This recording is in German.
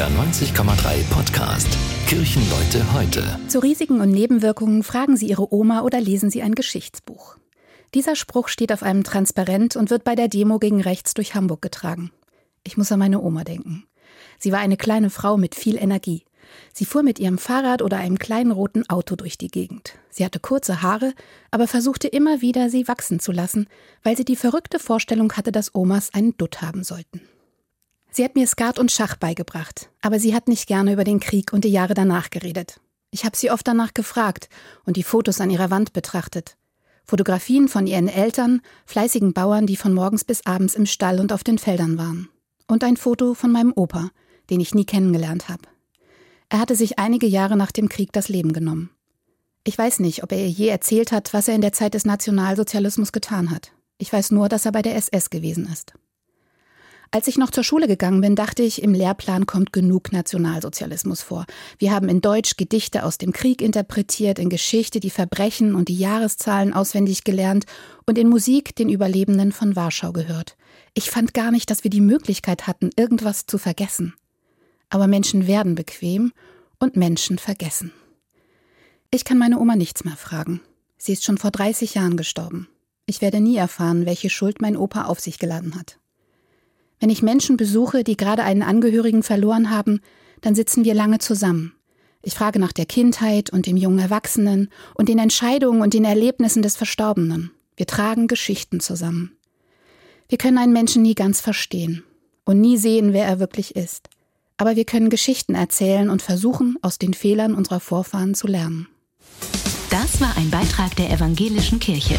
NDR 90,3 Podcast. Kirchenleute heute. Zu Risiken und Nebenwirkungen fragen Sie Ihre Oma oder lesen Sie ein Geschichtsbuch. Dieser Spruch steht auf einem Transparent und wird bei der Demo gegen rechts durch Hamburg getragen. Ich muss an meine Oma denken. Sie war eine kleine Frau mit viel Energie. Sie fuhr mit ihrem Fahrrad oder einem kleinen roten Auto durch die Gegend. Sie hatte kurze Haare, aber versuchte immer wieder, sie wachsen zu lassen, weil sie die verrückte Vorstellung hatte, dass Omas einen Dutt haben sollten. Sie hat mir Skat und Schach beigebracht, aber sie hat nicht gerne über den Krieg und die Jahre danach geredet. Ich habe sie oft danach gefragt und die Fotos an ihrer Wand betrachtet. Fotografien von ihren Eltern, fleißigen Bauern, die von morgens bis abends im Stall und auf den Feldern waren. Und ein Foto von meinem Opa, den ich nie kennengelernt habe. Er hatte sich einige Jahre nach dem Krieg das Leben genommen. Ich weiß nicht, ob er ihr je erzählt hat, was er in der Zeit des Nationalsozialismus getan hat. Ich weiß nur, dass er bei der SS gewesen ist. Als ich noch zur Schule gegangen bin, dachte ich, im Lehrplan kommt genug Nationalsozialismus vor. Wir haben in Deutsch Gedichte aus dem Krieg interpretiert, in Geschichte die Verbrechen und die Jahreszahlen auswendig gelernt und in Musik den Überlebenden von Warschau gehört. Ich fand gar nicht, dass wir die Möglichkeit hatten, irgendwas zu vergessen. Aber Menschen werden bequem und Menschen vergessen. Ich kann meine Oma nichts mehr fragen. Sie ist schon vor 30 Jahren gestorben. Ich werde nie erfahren, welche Schuld mein Opa auf sich geladen hat. Wenn ich Menschen besuche, die gerade einen Angehörigen verloren haben, dann sitzen wir lange zusammen. Ich frage nach der Kindheit und dem jungen Erwachsenen und den Entscheidungen und den Erlebnissen des Verstorbenen. Wir tragen Geschichten zusammen. Wir können einen Menschen nie ganz verstehen und nie sehen, wer er wirklich ist. Aber wir können Geschichten erzählen und versuchen, aus den Fehlern unserer Vorfahren zu lernen. Das war ein Beitrag der Evangelischen Kirche.